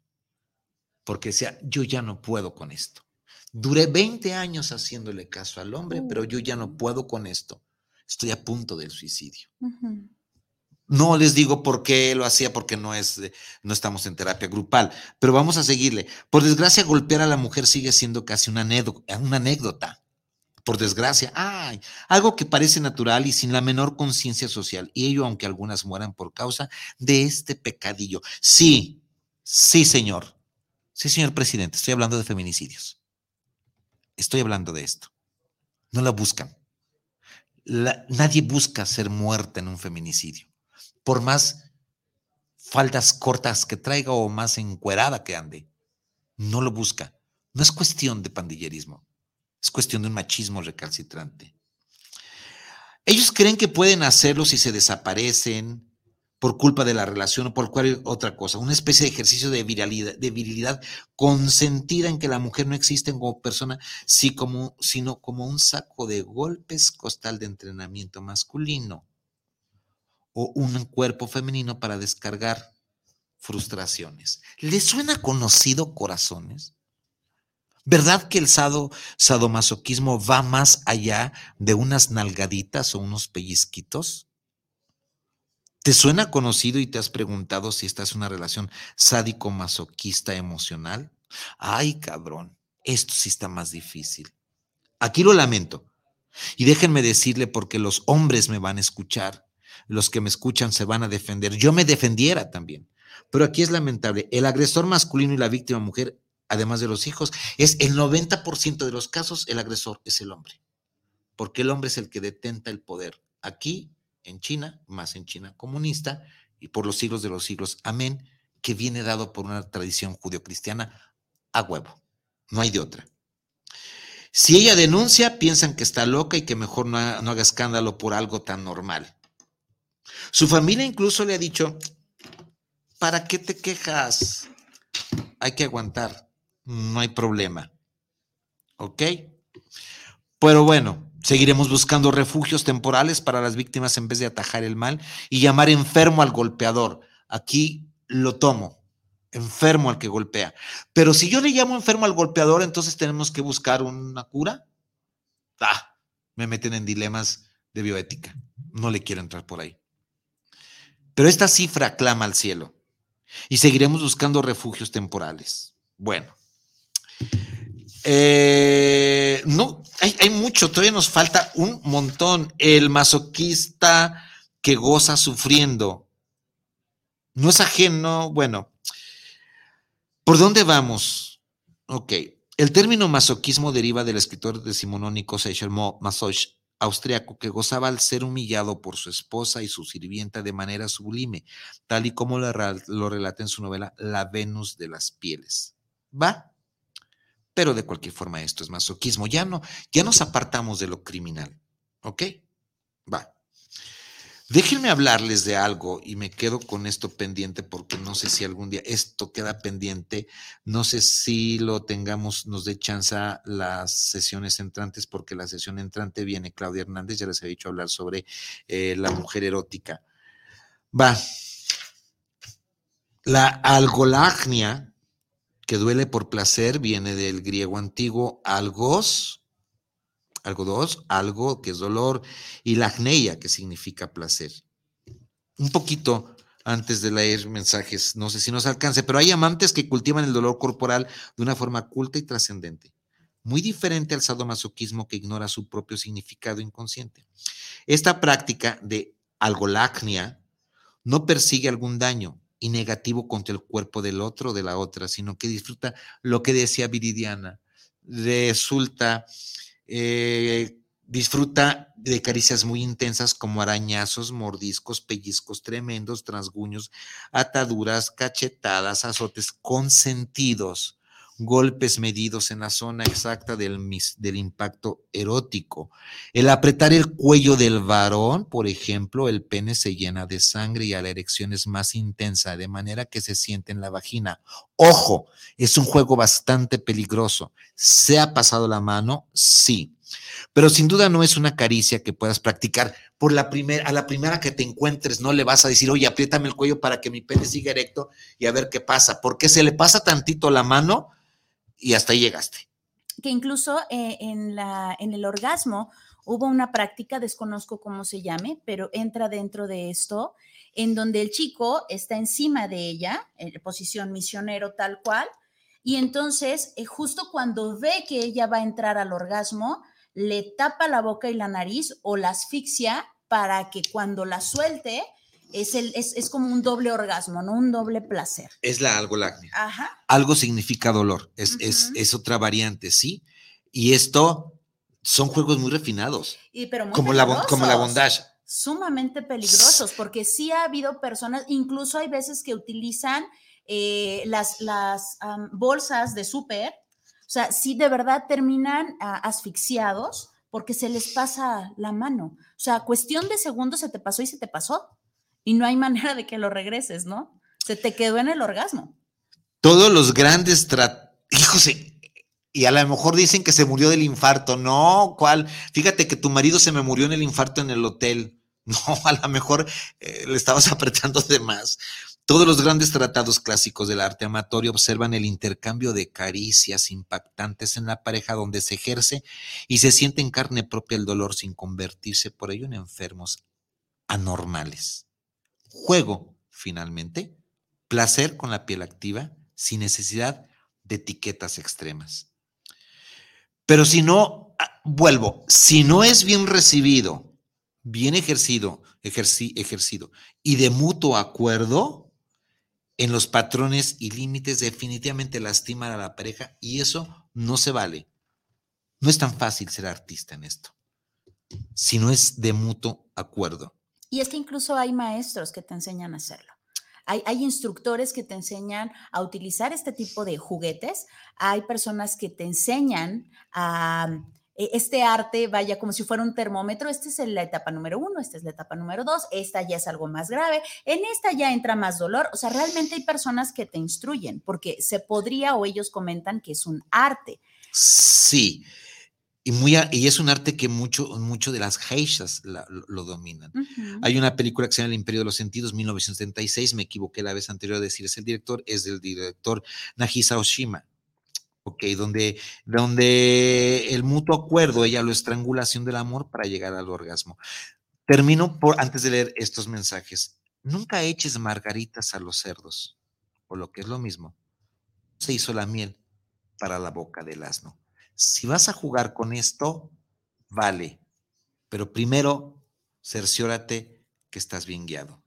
porque decía, yo ya no puedo con esto. Duré 20 años haciéndole caso al hombre, pero yo ya no puedo con esto. Estoy a punto del suicidio. No les digo por qué lo hacía, porque no es, no estamos en terapia grupal, pero vamos a seguirle. Por desgracia, golpear a la mujer sigue siendo casi una anécdota. Una anécdota. Por desgracia, ay, algo que parece natural y sin la menor conciencia social. Y ello, aunque algunas mueran por causa de este pecadillo. Sí, sí, señor. Sí, señor presidente, estoy hablando de feminicidios. Estoy hablando de esto. No la buscan. nadie busca ser muerta en un feminicidio por más faldas cortas que traiga o más encuerada que ande. No lo busca. No es cuestión de pandillerismo, es cuestión de un machismo recalcitrante. Ellos creen que pueden hacerlo si se desaparecen por culpa de la relación o por cualquier otra cosa, una especie de ejercicio de de virilidad consentida en que la mujer no existe como persona, sino como un saco de golpes costal de entrenamiento masculino o un cuerpo femenino para descargar frustraciones. ¿Le suena conocido corazones? ¿Verdad que el sado, sadomasoquismo va más allá de unas nalgaditas o unos pellizquitos? ¿Te suena conocido y te has preguntado si esta es una relación sádico-masoquista emocional? Ay, cabrón, esto sí está más difícil. Aquí lo lamento. Y déjenme decirle porque los hombres me van a escuchar los que me escuchan se van a defender. Yo me defendiera también. Pero aquí es lamentable. El agresor masculino y la víctima mujer además de los hijos. Es el 90% de los casos el agresor es el hombre, porque el hombre es el que detenta el poder. Aquí, en China, más en China comunista, y por los siglos de los siglos, amén, que viene dado por una tradición judio-cristiana a huevo. No hay de otra. Si ella denuncia, piensan que está loca y que mejor no, haga escándalo por algo tan normal. Su familia incluso le ha dicho, ¿para qué te quejas? Hay que aguantar, no hay problema. ¿Ok? Pero bueno, seguiremos buscando refugios temporales para las víctimas en vez de atajar el mal y llamar enfermo al golpeador. Aquí lo tomo enfermo al que golpea. Pero si yo le llamo enfermo al golpeador, entonces tenemos que buscar una cura. Ah, me meten en dilemas de bioética. No le quiero entrar por ahí. Pero esta cifra clama al cielo y seguiremos buscando refugios temporales. Bueno, eh, no, hay, mucho, todavía nos falta un montón. El masoquista que goza sufriendo no es ajeno, bueno, ¿Por dónde vamos? Ok. El término masoquismo deriva del escritor decimonónico Seychelles Masoch, austriaco, que gozaba al ser humillado por su esposa y su sirvienta de manera sublime, tal y como lo, relata en su novela La Venus de las Pieles. ¿Va? Pero de cualquier forma esto es masoquismo. Ya no, ya nos apartamos de lo criminal. ¿Ok? Va. Déjenme hablarles de algo y me quedo con esto pendiente porque no sé si algún día esto queda pendiente. No sé si lo tengamos, nos dé chance las sesiones entrantes porque la sesión entrante viene Claudia Hernández, ya les he dicho hablar sobre eh, la mujer erótica. Va. La algolagnia, que duele por placer, viene del griego antiguo algos, algo dos, algo que es dolor, y la agneia, que significa placer. Un poquito antes de leer mensajes, no sé si nos alcance, pero hay amantes que cultivan el dolor corporal de una forma culta y trascendente, muy diferente al sadomasoquismo que ignora su propio significado inconsciente. Esta práctica de algolagnia no persigue algún daño y negativo contra el cuerpo del otro o de la otra, sino que disfruta lo que decía Viridiana, resulta eh, disfruta de caricias muy intensas como arañazos, mordiscos, pellizcos tremendos, transguños, ataduras, cachetadas, azotes consentidos golpes medidos en la zona exacta del, del, impacto erótico. El apretar el cuello del varón, por ejemplo, el pene se llena de sangre y a la erección es más intensa, de manera que se siente en la vagina. Ojo, es un juego bastante peligroso. ¿Se ha pasado la mano? Sí. Pero sin duda no es una caricia que puedas practicar. Por la primera, a la primera que te encuentres, no le vas a decir, oye, apriétame el cuello para que mi pene siga erecto y a ver qué pasa. Porque se le pasa tantito la mano, y hasta ahí llegaste. Que incluso eh, en, la, en el orgasmo hubo una práctica, desconozco cómo se llame, pero entra dentro de esto, en donde el chico está encima de ella, en posición misionero tal cual, y entonces eh, justo cuando ve que ella va a entrar al orgasmo, le tapa la boca y la nariz o la asfixia para que cuando la suelte, es, el, es, como un doble orgasmo, ¿no? Un doble placer. Es la algolagnia. Ajá. Algo significa dolor, es, es, otra variante, ¿sí? Y esto son juegos muy refinados. Y, pero como, la, como la bondage. Sumamente peligrosos, porque sí ha habido personas, incluso hay veces que utilizan eh, las, las bolsas de súper, o sea, sí de verdad terminan ah, asfixiados porque se les pasa la mano. O sea, cuestión de segundos se te pasó y se te pasó y no hay manera de que lo regreses, ¿no? Se te quedó en el orgasmo. Todos los grandes hijos, y a lo mejor dicen que se murió del infarto. No, ¿cuál? Fíjate que tu marido se me murió en el infarto en el hotel. No, a lo mejor eh, le estabas apretando de más. Todos los grandes tratados clásicos del arte amatorio observan el intercambio de caricias impactantes en la pareja donde se ejerce y se siente en carne propia el dolor sin convertirse por ello en enfermos anormales. Juego, finalmente, placer con la piel activa sin necesidad de etiquetas extremas. Pero si no, ah, vuelvo, si no es bien recibido, bien ejercido, ejercido y de mutuo acuerdo, en los patrones y límites definitivamente lastiman a la pareja y eso no se vale. No es tan fácil ser artista en esto, si no es de mutuo acuerdo. Y es que incluso hay maestros que te enseñan a hacerlo. Hay, hay, instructores que te enseñan a utilizar este tipo de juguetes. Hay personas que te enseñan a e, este arte vaya como si fuera un termómetro. Esta es la etapa número uno, esta es la etapa número dos, esta ya es algo más grave, en esta ya entra más dolor. O sea, realmente hay personas que te instruyen porque se podría o ellos comentan que es un arte. Sí. Y, muy, y es un arte que mucho, mucho de las geishas lo, dominan. Hay una película que se llama El Imperio de los Sentidos, 1976, me equivoqué la vez anterior a decir es el director, es del director Nagisa Oshima Ok, donde, donde el mutuo acuerdo, ella lo estrangulación del amor para llegar al orgasmo. Termino por, antes de leer estos mensajes. Nunca eches margaritas a los cerdos, o lo que es lo mismo, se hizo la miel para la boca del asno. Si vas a jugar con esto, vale, pero primero cerciórate que estás bien guiado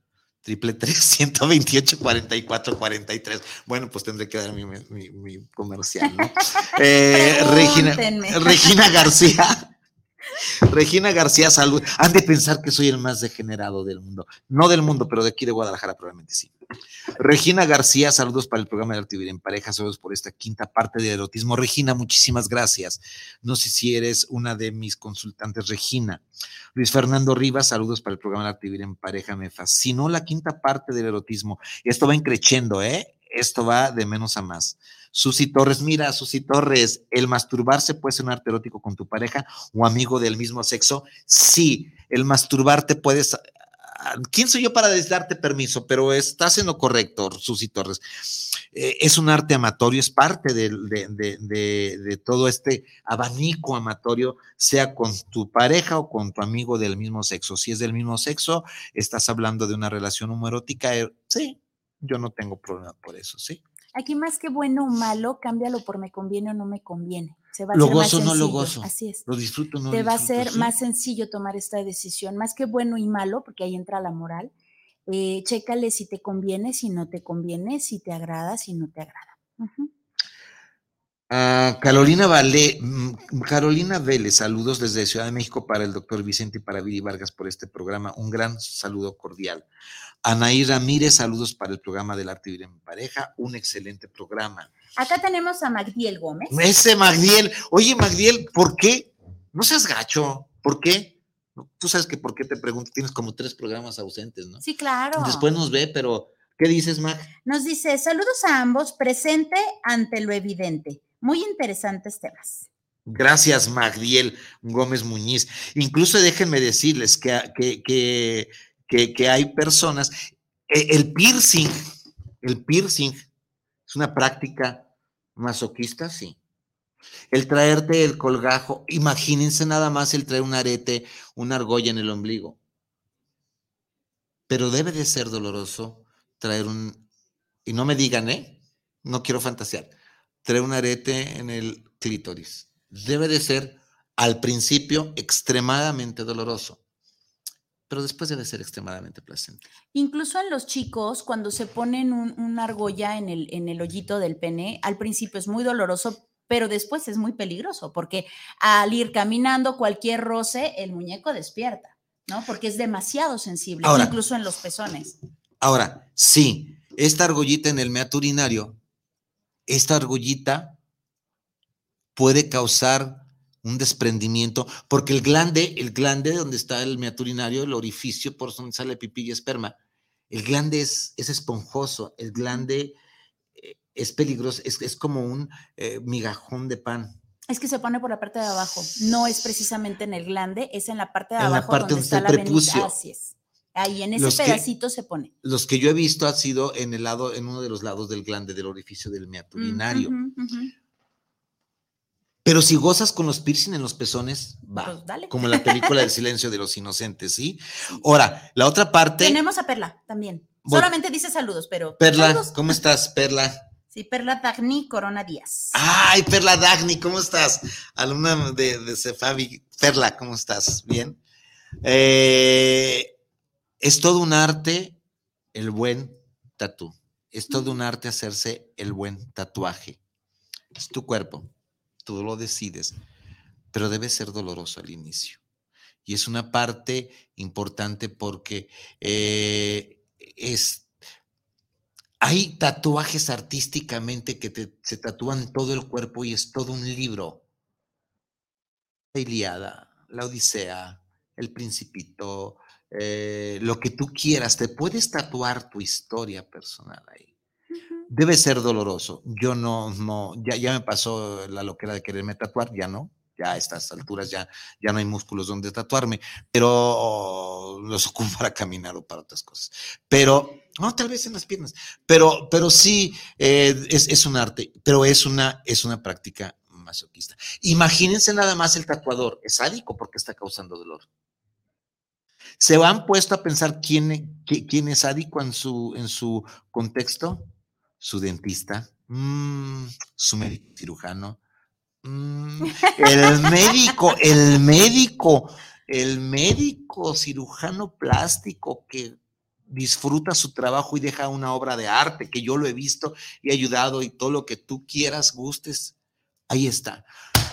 triple tres, 128, 44, 43. Bueno, pues tendré que dar mi, mi, comercial, ¿no? Eh, Regina, Regina García. Regina García, salud. Han de pensar que soy el más degenerado del mundo. No del mundo, pero de aquí de Guadalajara probablemente sí. Regina García, saludos para el programa de Actividad en Pareja, saludos por esta quinta parte de erotismo. Regina, muchísimas gracias. No sé si eres una de mis consultantes, Regina. Luis Fernando Rivas, saludos para el programa de Actividad en Pareja. Me fascinó la quinta parte del erotismo. Esto va increciendo, ¿eh? Esto va de menos a más. Susi Torres, mira, Susi Torres, ¿el masturbarse puede ser un arte erótico con tu pareja o amigo del mismo sexo? Sí, el masturbarte puedes ¿quién soy yo para darte permiso? Pero estás en lo correcto, Susi Torres. Eh, es un arte amatorio, es parte de, de, todo este abanico amatorio, sea con tu pareja o con tu amigo del mismo sexo. Si es del mismo sexo, estás hablando de una relación homoerótica, eh, sí, yo no tengo problema por eso, sí. Aquí más que bueno o malo, cámbialo por me conviene o no me conviene. Se va a lo gozo, no lo gozo. Así es. Lo disfruto, no Te va a ser más sencillo tomar esta decisión, más que bueno y malo, porque ahí entra la moral. Eh, chécale si te conviene, si no te conviene, si te agrada, si no te agrada. Ah, Carolina Vale, mm, Carolina Vélez, saludos desde Ciudad de México para el doctor Vicente y para Viri Vargas por este programa. Un gran saludo cordial. Anaí Ramírez, saludos para el programa del arte vivir en pareja, un excelente programa. Acá tenemos a Magdiel Gómez. Ese Magdiel, oye Magdiel, ¿por qué? No seas gacho, ¿por qué? Tú sabes que por qué te pregunto, tienes como tres programas ausentes, ¿no? Sí, claro. Después nos ve, pero ¿qué dices, Mag? Nos dice, saludos a ambos, presente ante lo evidente. Muy interesantes temas. Gracias, Magdiel Gómez Muñiz. Incluso déjenme decirles que, que que, hay personas, e, el piercing, el piercing es una práctica masoquista, sí. El traerte el colgajo, imagínense nada más el traer un arete, una argolla en el ombligo. Pero debe de ser doloroso traer un, y no me digan, ¿eh? No quiero fantasear, traer un arete en el clítoris. Debe de ser al principio extremadamente doloroso pero después debe ser extremadamente placente. Incluso en los chicos, cuando se ponen una argolla en el, en el hoyito del pene, al principio es muy doloroso, pero después es muy peligroso, porque al ir caminando cualquier roce, el muñeco despierta, ¿no? Porque es demasiado sensible, incluso en los pezones. Ahora, sí, esta argollita en el meato urinario, esta argollita puede causar un desprendimiento, porque el glande, el glande donde está el meaturinario, el orificio por donde sale pipí y esperma, el glande es, es esponjoso, el glande eh, es peligroso, es, como un eh, migajón de pan. Es que se pone por la parte de abajo, no es precisamente en el glande, es en la parte de abajo donde, está, la prepucio. Así es. Ahí en ese pedacito se pone. Los que yo he visto ha sido en el lado, en uno de los lados del glande, del orificio del meaturinario. Pero si gozas con los piercing en los pezones, va. Pues como la película del silencio de los inocentes, ¿sí? Ahora, la otra parte. Tenemos a Perla también. Solamente dice saludos, pero. Perla, ¿cómo estás, Perla? Sí, Perla Dagni Corona Díaz. Ay, Perla Dagni, ¿cómo estás? Alumna de, de Cefabi. Perla, ¿cómo estás? Bien. Eh, es todo un arte el buen tatú Es todo un arte hacerse el buen tatuaje. Es tu cuerpo, tú lo decides, pero debe ser doloroso al inicio. Y es una parte importante porque eh, es, hay tatuajes artísticamente que se tatúan todo el cuerpo y es todo un libro. La Iliada, la Odisea, el Principito, eh, lo que tú quieras, te puedes tatuar tu historia personal ahí. Debe ser doloroso. Yo no, no, ya, ya me pasó la loquera de quererme tatuar, ya no, ya a estas alturas ya, ya no hay músculos donde tatuarme, pero los ocupo para caminar o para otras cosas. Pero, no, tal vez en las piernas, pero, pero sí, eh, es, es, un arte, pero es una, es una práctica masoquista. Imagínense nada más el tatuador, es sádico porque está causando dolor. ¿Se han puesto a pensar quién, quién es sádico en su, en su contexto? Su dentista, mmm, su médico cirujano, mmm, el médico, el médico, el médico cirujano plástico que disfruta su trabajo y deja una obra de arte, que yo lo he visto y he ayudado y todo lo que tú quieras, gustes, ahí está.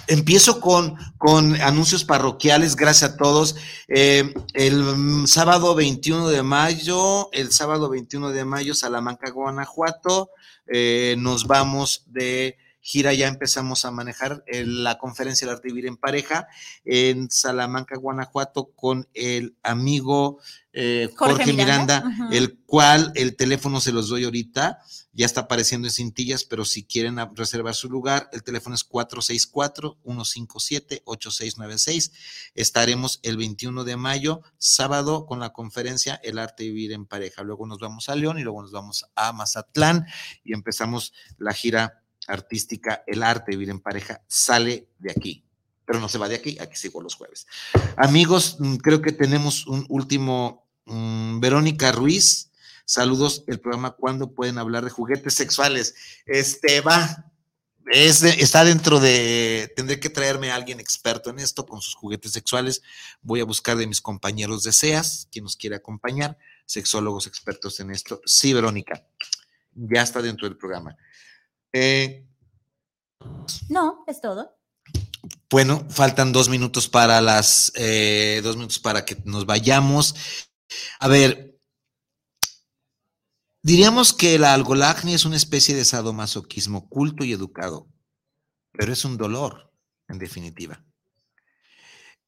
Empiezo con, con anuncios parroquiales, gracias a todos. Eh, el sábado 21 de mayo, el sábado 21 de mayo, Salamanca, Guanajuato, eh, nos vamos de gira, ya empezamos a manejar la conferencia del arte vivir en pareja en Salamanca, Guanajuato, con el amigo eh, Jorge, Miranda, el cual el teléfono se los doy ahorita, ya está apareciendo en cintillas, pero si quieren reservar su lugar, el teléfono es 464-157-8696. Estaremos el 21 de mayo, sábado, con la conferencia El arte de vivir en pareja. Luego nos vamos a León y luego nos vamos a Mazatlán y empezamos la gira artística El arte de vivir en pareja. Sale de aquí pero no se va de aquí, aquí sigo los jueves. Amigos, mm, creo que tenemos un último Mm, Verónica Ruiz, saludos, el programa ¿Cuándo pueden hablar de juguetes sexuales? Este va, es está dentro de, tendré que traerme a alguien experto en esto con sus juguetes sexuales. Voy a buscar de mis compañeros de SEAS, quien nos quiere acompañar, sexólogos expertos en esto. Sí, Verónica, ya está dentro del programa. Eh, no, es todo. Bueno, faltan dos minutos para las, eh, dos minutos para que nos vayamos. A ver, diríamos que la algolagnia es una especie de sadomasoquismo oculto y educado, pero es un dolor, en definitiva.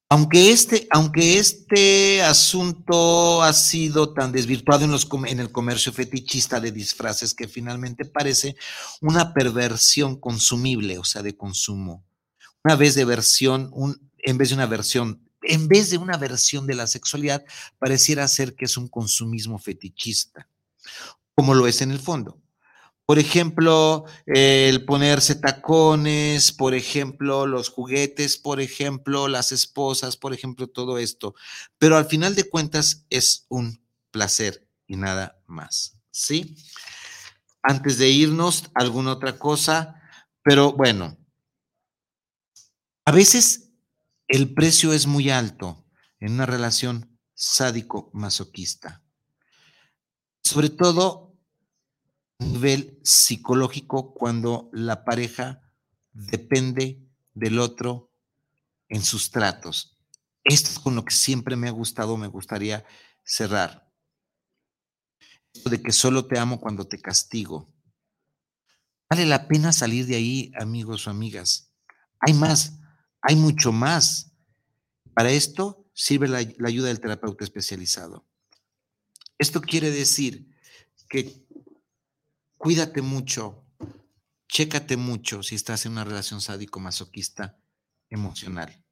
Aunque este, aunque este asunto ha sido tan desvirtuado en, el comercio fetichista de disfraces que finalmente parece una perversión consumible, o sea, de consumo. Una vez de versión, en vez de una versión en vez de una versión de la sexualidad, pareciera ser que es un consumismo fetichista, como lo es en el fondo. Por ejemplo, el ponerse tacones, por ejemplo, los juguetes, por ejemplo, las esposas, por ejemplo, todo esto. Pero al final de cuentas es un placer y nada más. ¿Sí? Antes de irnos, alguna otra cosa, pero bueno, a veces el precio es muy alto en una relación sádico-masoquista. Sobre todo nivel psicológico cuando la pareja depende del otro en sus tratos. Esto es con lo que siempre me ha gustado, me gustaría cerrar. Esto de que solo te amo cuando te castigo. Vale la pena salir de ahí, amigos o amigas. Hay más hay mucho más. Para esto sirve la, ayuda del terapeuta especializado. Esto quiere decir que cuídate mucho, chécate mucho si estás en una relación sádico-masoquista emocional.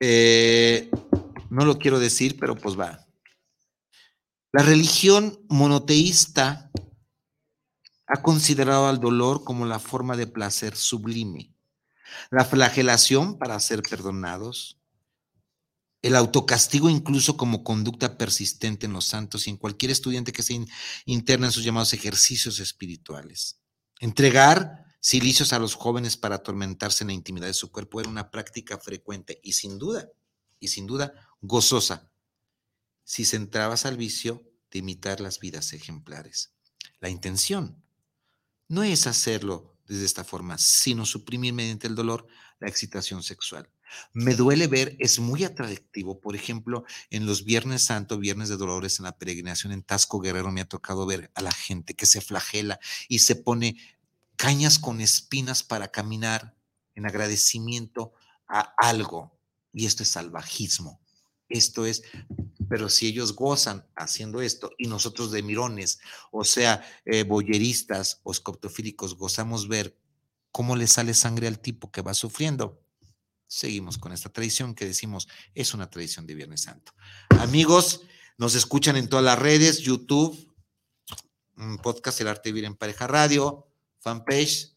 Eh, no lo quiero decir, pero pues va. La religión monoteísta ha considerado al dolor como la forma de placer sublime, la flagelación para ser perdonados, el autocastigo incluso como conducta persistente en los santos y en cualquier estudiante que se interna en sus llamados ejercicios espirituales. Entregar silicios a los jóvenes para atormentarse en la intimidad de su cuerpo era una práctica frecuente y sin duda, y sin duda gozosa, si centrabas al vicio de imitar las vidas ejemplares. La intención no es hacerlo desde esta forma, sino suprimir mediante el dolor la excitación sexual. Me duele ver, es muy atractivo, por ejemplo, en los Viernes Santo, Viernes de Dolores, en la peregrinación en Tasco Guerrero, me ha tocado ver a la gente que se flagela y se pone cañas con espinas para caminar en agradecimiento a algo. Y esto es salvajismo. Esto es, pero si ellos gozan haciendo esto y nosotros de mirones, o sea, eh, boyeristas o escoptofílicos, gozamos ver cómo le sale sangre al tipo que va sufriendo, seguimos con esta tradición que decimos es una tradición de Viernes Santo. Amigos, nos escuchan en todas las redes, YouTube, podcast El Arte de Vivir en Pareja Radio, fanpage.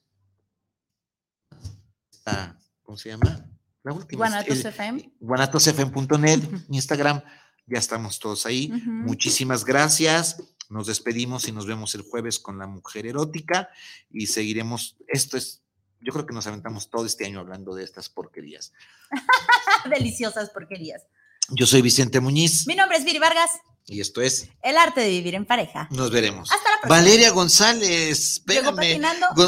¿Cómo se llama? La última. GuanatosFM. GuanatosFM.net, Instagram. Ya estamos todos ahí. Muchísimas gracias. Nos despedimos y nos vemos el jueves con la mujer erótica y seguiremos. Esto es yo creo que nos aventamos todo este año hablando de estas porquerías. Deliciosas porquerías. Yo soy Vicente Muñiz. Mi nombre es Viri Vargas. Y esto es El arte de vivir en pareja. Nos veremos. Hasta la próxima. Valeria González, espérame.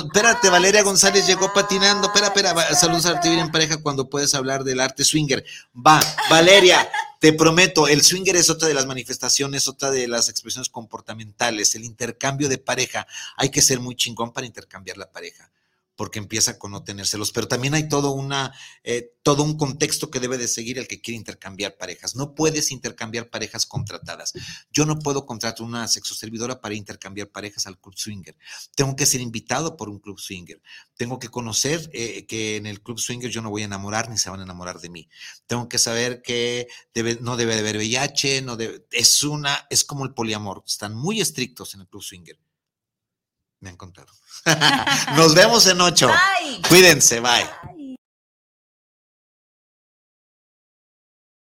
espérate, Valeria González llegó patinando. Espera, espera, saludos al arte de vivir en pareja cuando puedes hablar del arte swinger. Va, Valeria, te prometo, el swinger es otra de las manifestaciones, otra de las expresiones comportamentales, el intercambio de pareja. Hay que ser muy chingón para intercambiar la pareja porque empieza con no tenérselos, pero también hay todo, una, eh, todo un contexto que debe de seguir el que quiere intercambiar parejas. No puedes intercambiar parejas contratadas. Yo no puedo contratar una sexoservidora para intercambiar parejas al club swinger. Tengo que ser invitado por un club swinger. Tengo que conocer eh, que en el club swinger yo no voy a enamorar ni se van a enamorar de mí. Tengo que saber que no debe de haber VIH, no debe, es una, es como el poliamor. Están muy estrictos en el club swinger. Me han contado. Nos vemos en ocho. Cuídense, bye.